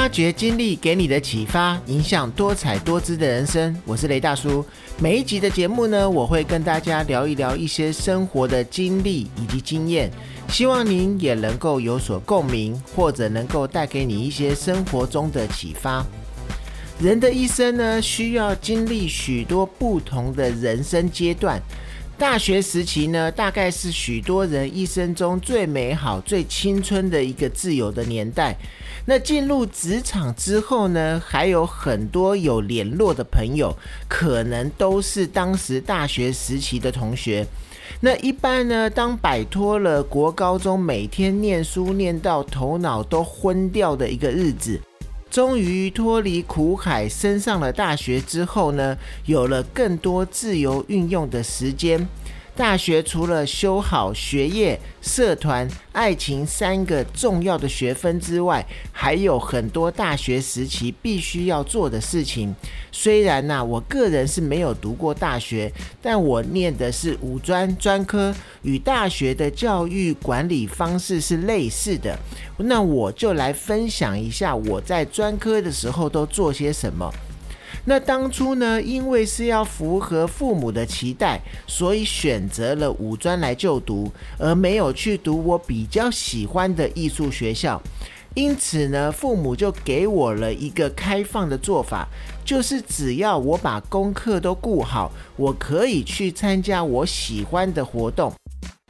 发掘经历给你的启发，影响多彩多姿的人生。我是雷大叔。每一集的节目呢，我会跟大家聊一聊一些生活的经历以及经验，希望您也能够有所共鸣，或者能够带给你一些生活中的启发。人的一生呢，需要经历许多不同的人生阶段。大学时期呢，大概是许多人一生中最美好、最青春的一个自由的年代。那进入职场之后呢，还有很多有联络的朋友，可能都是当时大学时期的同学。那一般呢，当摆脱了国高中每天念书念到头脑都昏掉的一个日子。终于脱离苦海，升上了大学之后呢，有了更多自由运用的时间。大学除了修好学业、社团、爱情三个重要的学分之外，还有很多大学时期必须要做的事情。虽然呢，我个人是没有读过大学，但我念的是五专专科，与大学的教育管理方式是类似的。那我就来分享一下我在专科的时候都做些什么。那当初呢，因为是要符合父母的期待，所以选择了五专来就读，而没有去读我比较喜欢的艺术学校。因此呢，父母就给我了一个开放的做法，就是只要我把功课都顾好，我可以去参加我喜欢的活动。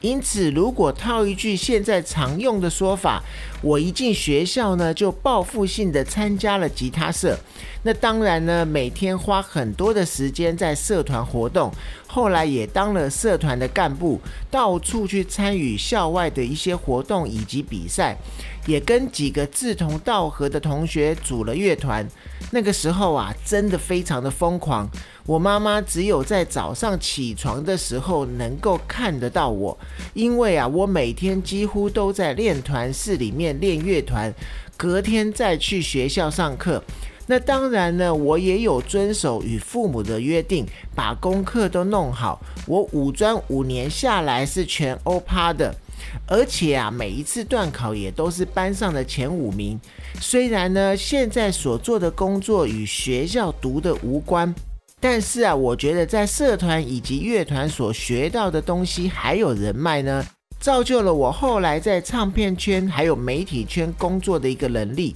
因此，如果套一句现在常用的说法，我一进学校呢，就报复性的参加了吉他社。那当然呢，每天花很多的时间在社团活动。后来也当了社团的干部，到处去参与校外的一些活动以及比赛，也跟几个志同道合的同学组了乐团。那个时候啊，真的非常的疯狂。我妈妈只有在早上起床的时候能够看得到我，因为啊，我每天几乎都在练团室里面练乐团，隔天再去学校上课。那当然呢，我也有遵守与父母的约定，把功课都弄好。我五专五年下来是全欧趴的，而且啊，每一次段考也都是班上的前五名。虽然呢，现在所做的工作与学校读的无关。但是啊，我觉得在社团以及乐团所学到的东西，还有人脉呢，造就了我后来在唱片圈还有媒体圈工作的一个能力。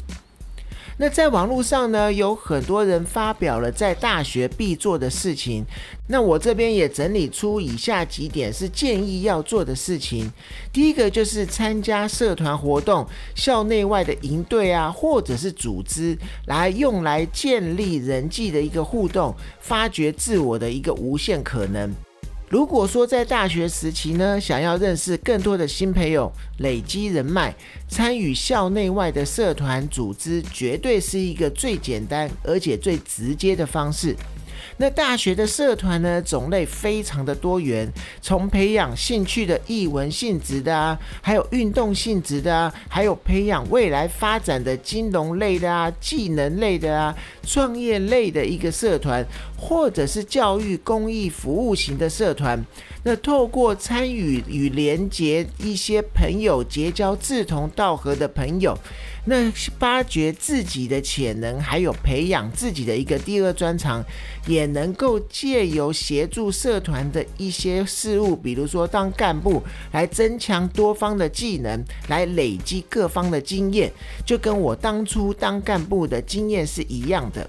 那在网络上呢，有很多人发表了在大学必做的事情。那我这边也整理出以下几点是建议要做的事情。第一个就是参加社团活动、校内外的营队啊，或者是组织，来用来建立人际的一个互动，发掘自我的一个无限可能。如果说在大学时期呢，想要认识更多的新朋友、累积人脉、参与校内外的社团组织，绝对是一个最简单而且最直接的方式。那大学的社团呢，种类非常的多元，从培养兴趣的艺文性质的啊，还有运动性质的啊，还有培养未来发展的金融类的啊、技能类的啊、创业类的一个社团，或者是教育公益服务型的社团。那透过参与与连结一些朋友，结交志同道合的朋友。那发掘自己的潜能，还有培养自己的一个第二专长，也能够借由协助社团的一些事物，比如说当干部，来增强多方的技能，来累积各方的经验，就跟我当初当干部的经验是一样的。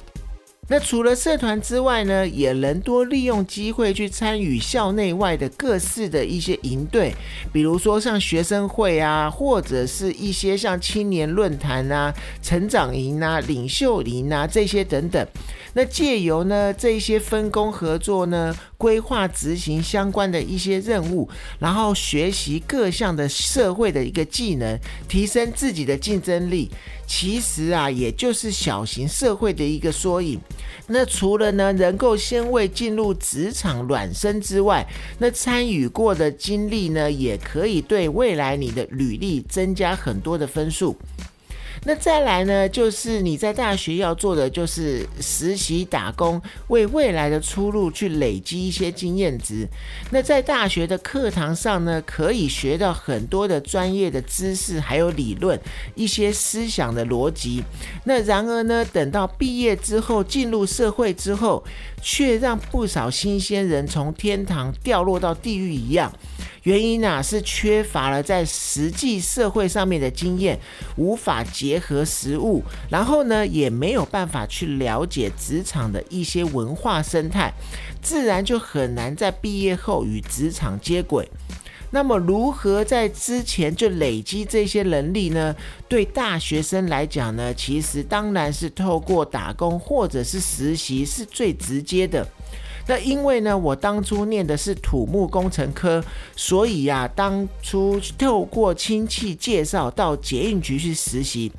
那除了社团之外呢，也能多利用机会去参与校内外的各式的一些营队，比如说像学生会啊，或者是一些像青年论坛啊、成长营啊、领袖营啊这些等等。那借由呢这些分工合作呢，规划执行相关的一些任务，然后学习各项的社会的一个技能，提升自己的竞争力。其实啊，也就是小型社会的一个缩影。那除了呢能够先为进入职场暖身之外，那参与过的经历呢，也可以对未来你的履历增加很多的分数。那再来呢，就是你在大学要做的就是实习打工，为未来的出路去累积一些经验值。那在大学的课堂上呢，可以学到很多的专业的知识，还有理论，一些思想的逻辑。那然而呢，等到毕业之后进入社会之后，却让不少新鲜人从天堂掉落到地狱一样。原因呢是缺乏了在实际社会上面的经验，无法结合实物，然后呢也没有办法去了解职场的一些文化生态，自然就很难在毕业后与职场接轨。那么如何在之前就累积这些能力呢？对大学生来讲呢，其实当然是透过打工或者是实习是最直接的。那因为呢，我当初念的是土木工程科，所以呀，当初透过亲戚介绍到捷运局去实习。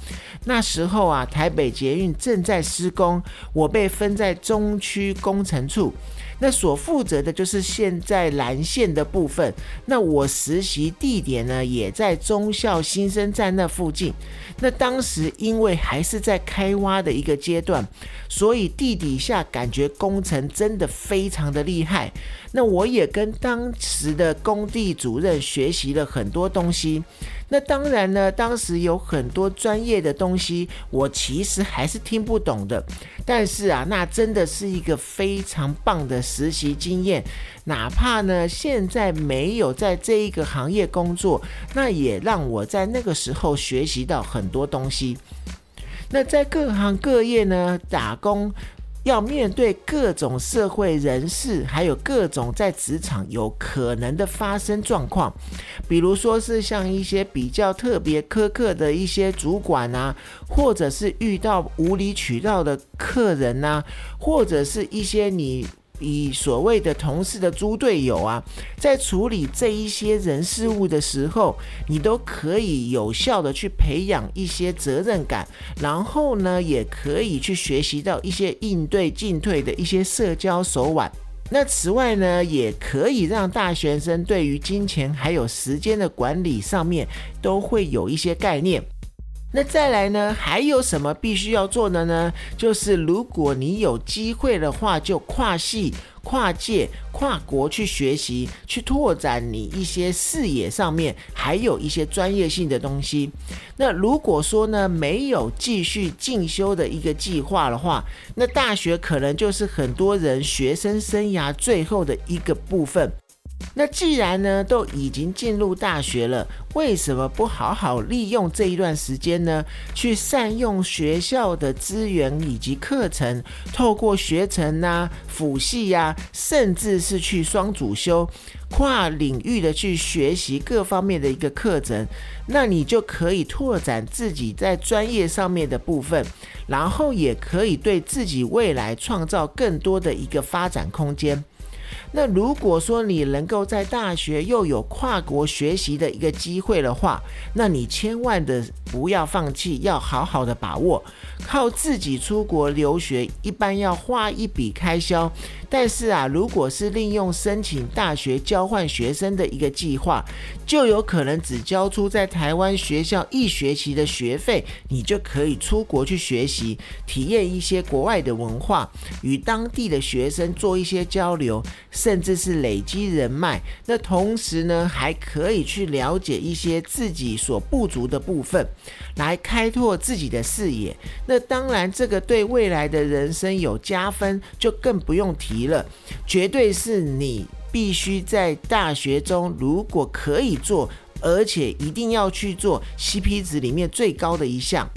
那时候啊，台北捷运正在施工，我被分在中区工程处。那所负责的就是现在蓝线的部分。那我实习地点呢，也在中校新生站那附近。那当时因为还是在开挖的一个阶段，所以地底下感觉工程真的非常的厉害。那我也跟当时的工地主任学习了很多东西。那当然呢，当时有很多专业的东西，我其实还是听不懂的。但是啊，那真的是一个非常棒的实习经验。哪怕呢，现在没有在这一个行业工作，那也让我在那个时候学习到很多东西。那在各行各业呢，打工。要面对各种社会人士，还有各种在职场有可能的发生状况，比如说是像一些比较特别苛刻的一些主管啊，或者是遇到无理取闹的客人呐，或者是一些你。以所谓的同事的猪队友啊，在处理这一些人事物的时候，你都可以有效的去培养一些责任感，然后呢，也可以去学习到一些应对进退的一些社交手腕。那此外呢，也可以让大学生对于金钱还有时间的管理上面都会有一些概念。那再来呢？还有什么必须要做的呢？就是如果你有机会的话，就跨系、跨界、跨国去学习，去拓展你一些视野上面，还有一些专业性的东西。那如果说呢，没有继续进修的一个计划的话，那大学可能就是很多人学生生涯最后的一个部分。那既然呢都已经进入大学了，为什么不好好利用这一段时间呢？去善用学校的资源以及课程，透过学程呐、辅系呀，甚至是去双主修、跨领域的去学习各方面的一个课程，那你就可以拓展自己在专业上面的部分，然后也可以对自己未来创造更多的一个发展空间。那如果说你能够在大学又有跨国学习的一个机会的话，那你千万的不要放弃，要好好的把握。靠自己出国留学，一般要花一笔开销。但是啊，如果是利用申请大学交换学生的一个计划，就有可能只交出在台湾学校一学期的学费，你就可以出国去学习，体验一些国外的文化，与当地的学生做一些交流，甚至是累积人脉。那同时呢，还可以去了解一些自己所不足的部分，来开拓自己的视野。那当然，这个对未来的人生有加分，就更不用提。了，绝对是你必须在大学中，如果可以做，而且一定要去做 CP 值里面最高的一项。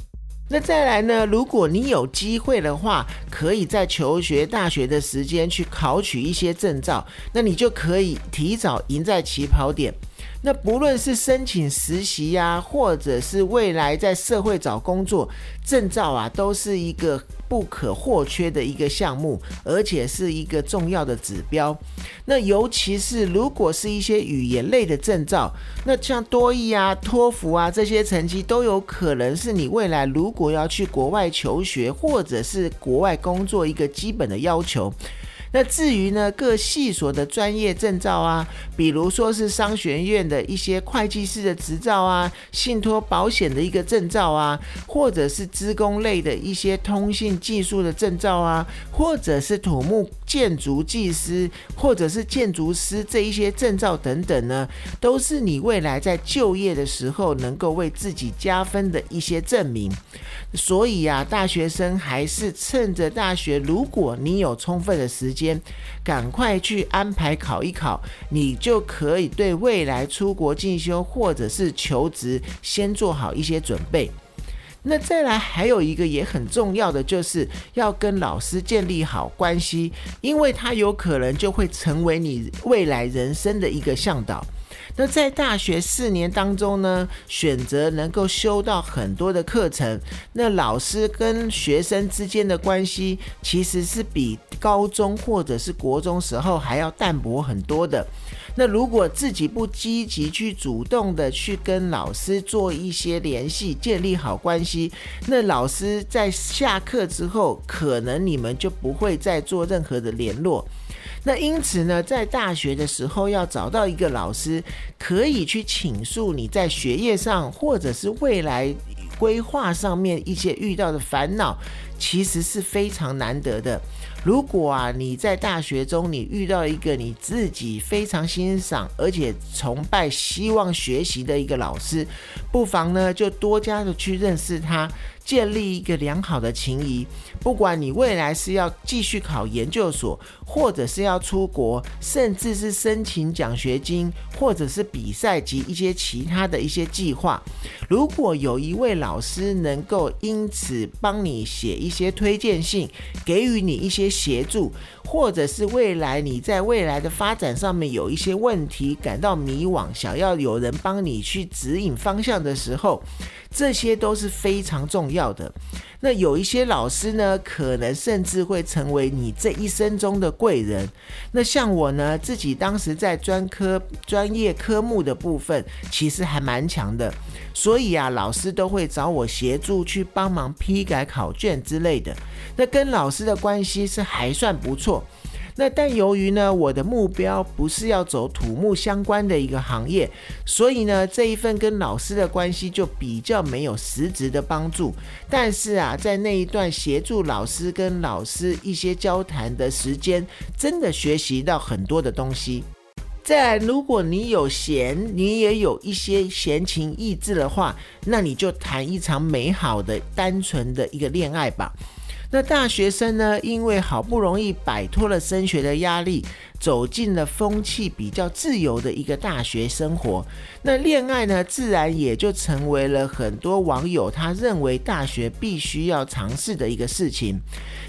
那再来呢？如果你有机会的话，可以在求学大学的时间去考取一些证照，那你就可以提早赢在起跑点。那不论是申请实习呀，或者是未来在社会找工作，证照啊，都是一个不可或缺的一个项目，而且是一个重要的指标。那尤其是如果是一些语言类的证照，那像多益啊、托福啊这些成绩，都有可能是你未来如果要去国外求学或者是国外工作一个基本的要求。那至于呢，各系所的专业证照啊，比如说是商学院的一些会计师的执照啊，信托保险的一个证照啊，或者是资工类的一些通信技术的证照啊，或者是土木建筑技师，或者是建筑师这一些证照等等呢，都是你未来在就业的时候能够为自己加分的一些证明。所以啊，大学生还是趁着大学，如果你有充分的时间，赶快去安排考一考，你就可以对未来出国进修或者是求职先做好一些准备。那再来还有一个也很重要的，就是要跟老师建立好关系，因为他有可能就会成为你未来人生的一个向导。那在大学四年当中呢，选择能够修到很多的课程，那老师跟学生之间的关系其实是比高中或者是国中时候还要淡薄很多的。那如果自己不积极去主动的去跟老师做一些联系，建立好关系，那老师在下课之后，可能你们就不会再做任何的联络。那因此呢，在大学的时候要找到一个老师，可以去倾诉你在学业上或者是未来规划上面一些遇到的烦恼，其实是非常难得的。如果啊，你在大学中你遇到一个你自己非常欣赏而且崇拜、希望学习的一个老师，不妨呢就多加的去认识他，建立一个良好的情谊。不管你未来是要继续考研究所，或者是要出国，甚至是申请奖学金，或者是比赛及一些其他的一些计划，如果有一位老师能够因此帮你写一一些推荐信，给予你一些。协助，或者是未来你在未来的发展上面有一些问题，感到迷惘，想要有人帮你去指引方向的时候，这些都是非常重要的。那有一些老师呢，可能甚至会成为你这一生中的贵人。那像我呢，自己当时在专科专业科目的部分，其实还蛮强的，所以啊，老师都会找我协助去帮忙批改考卷之类的。那跟老师的关系是还算不错。那但由于呢，我的目标不是要走土木相关的一个行业，所以呢，这一份跟老师的关系就比较没有实质的帮助。但是啊，在那一段协助老师跟老师一些交谈的时间，真的学习到很多的东西。再，如果你有闲，你也有一些闲情逸致的话，那你就谈一场美好的、单纯的一个恋爱吧。那大学生呢？因为好不容易摆脱了升学的压力。走进了风气比较自由的一个大学生活，那恋爱呢，自然也就成为了很多网友他认为大学必须要尝试的一个事情。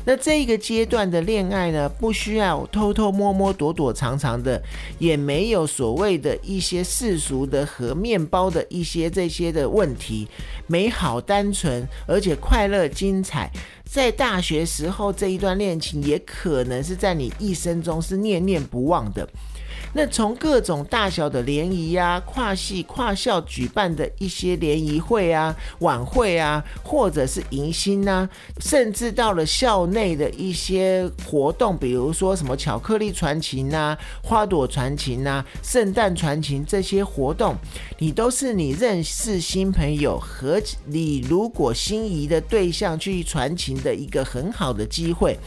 那这个阶段的恋爱呢，不需要偷偷摸摸、躲躲藏藏的，也没有所谓的一些世俗的和面包的一些这些的问题，美好单纯，而且快乐精彩。在大学时候这一段恋情，也可能是在你一生中是念念不忘的。那从各种大小的联谊啊、跨系跨校举办的一些联谊会啊、晚会啊，或者是迎新啊，甚至到了校内的一些活动，比如说什么巧克力传情啊、花朵传情啊、圣诞传情这些活动，你都是你认识新朋友和你如果心仪的对象去传情的一个很好的机会。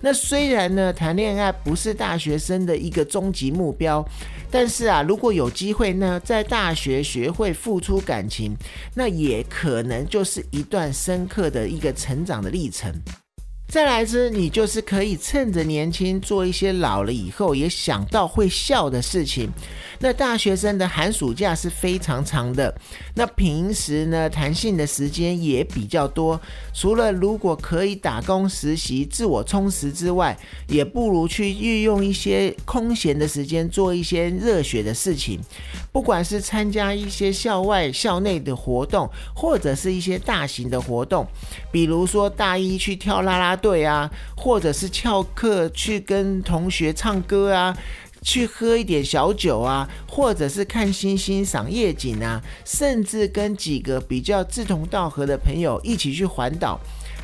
那虽然呢，谈恋爱不是大学生的一个终极目标。但是啊，如果有机会呢，在大学学会付出感情，那也可能就是一段深刻的一个成长的历程。再来之，你就是可以趁着年轻做一些老了以后也想到会笑的事情。那大学生的寒暑假是非常长的，那平时呢弹性的时间也比较多。除了如果可以打工实习自我充实之外，也不如去运用一些空闲的时间做一些热血的事情。不管是参加一些校外、校内的活动，或者是一些大型的活动，比如说大一去跳啦啦。对啊，或者是翘课去跟同学唱歌啊，去喝一点小酒啊，或者是看星星、赏夜景啊，甚至跟几个比较志同道合的朋友一起去环岛。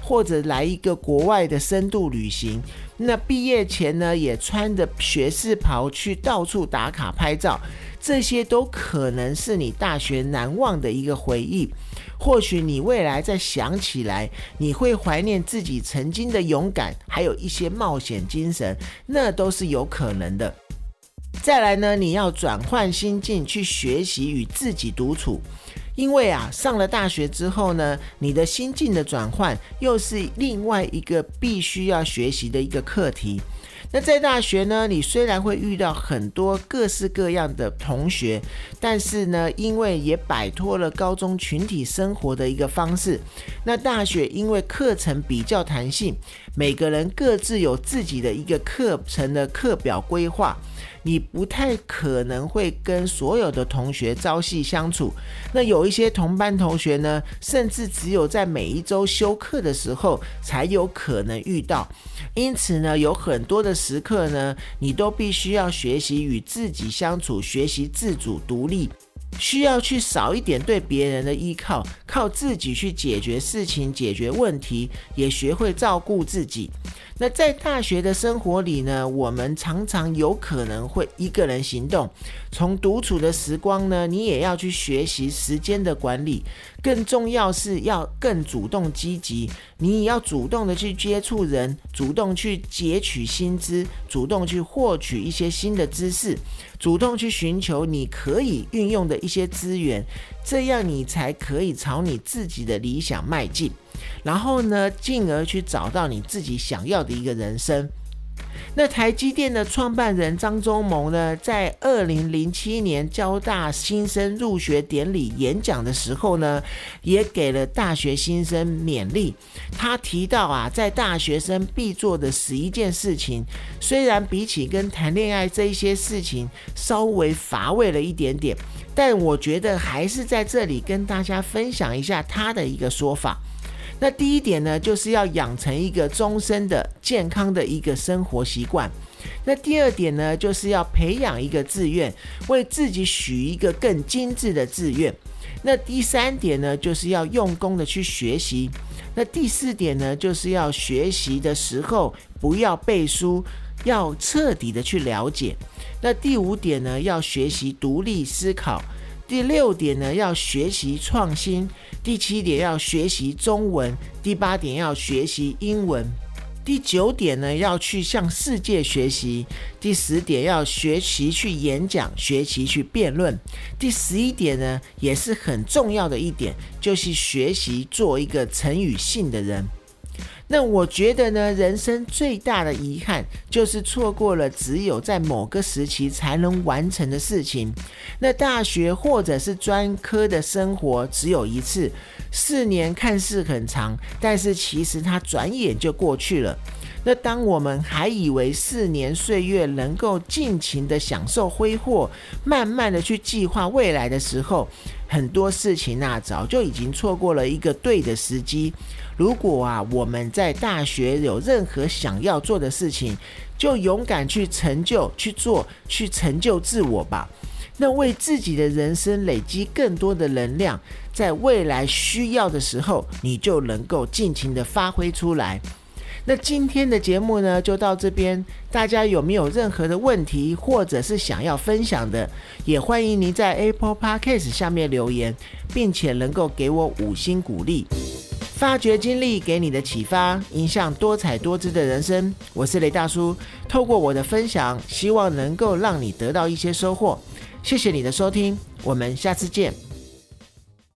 或者来一个国外的深度旅行。那毕业前呢，也穿着学士袍去到处打卡拍照，这些都可能是你大学难忘的一个回忆。或许你未来再想起来，你会怀念自己曾经的勇敢，还有一些冒险精神，那都是有可能的。再来呢，你要转换心境去学习与自己独处，因为啊，上了大学之后呢，你的心境的转换又是另外一个必须要学习的一个课题。那在大学呢，你虽然会遇到很多各式各样的同学，但是呢，因为也摆脱了高中群体生活的一个方式，那大学因为课程比较弹性，每个人各自有自己的一个课程的课表规划。你不太可能会跟所有的同学朝夕相处，那有一些同班同学呢，甚至只有在每一周休课的时候才有可能遇到。因此呢，有很多的时刻呢，你都必须要学习与自己相处，学习自主独立。需要去少一点对别人的依靠，靠自己去解决事情、解决问题，也学会照顾自己。那在大学的生活里呢，我们常常有可能会一个人行动。从独处的时光呢，你也要去学习时间的管理。更重要是要更主动积极，你也要主动的去接触人，主动去截取薪资，主动去获取一些新的知识，主动去寻求你可以运用的一些资源，这样你才可以朝你自己的理想迈进，然后呢，进而去找到你自己想要的一个人生。那台积电的创办人张忠谋呢，在二零零七年交大新生入学典礼演讲的时候呢，也给了大学新生勉励。他提到啊，在大学生必做的十一件事情，虽然比起跟谈恋爱这一些事情稍微乏味了一点点，但我觉得还是在这里跟大家分享一下他的一个说法。那第一点呢，就是要养成一个终身的健康的一个生活习惯。那第二点呢，就是要培养一个志愿，为自己许一个更精致的志愿。那第三点呢，就是要用功的去学习。那第四点呢，就是要学习的时候不要背书，要彻底的去了解。那第五点呢，要学习独立思考。第六点呢，要学习创新；第七点要学习中文；第八点要学习英文；第九点呢，要去向世界学习；第十点要学习去演讲，学习去辩论；第十一点呢，也是很重要的一点，就是学习做一个成语性的人。那我觉得呢，人生最大的遗憾就是错过了只有在某个时期才能完成的事情。那大学或者是专科的生活只有一次，四年看似很长，但是其实它转眼就过去了。那当我们还以为四年岁月能够尽情的享受挥霍，慢慢的去计划未来的时候，很多事情啊，早就已经错过了一个对的时机。如果啊，我们在大学有任何想要做的事情，就勇敢去成就、去做、去成就自我吧。那为自己的人生累积更多的能量，在未来需要的时候，你就能够尽情的发挥出来。那今天的节目呢，就到这边。大家有没有任何的问题，或者是想要分享的，也欢迎您在 Apple Podcast 下面留言，并且能够给我五星鼓励。发掘经历给你的启发，影响多彩多姿的人生。我是雷大叔，透过我的分享，希望能够让你得到一些收获。谢谢你的收听，我们下次见。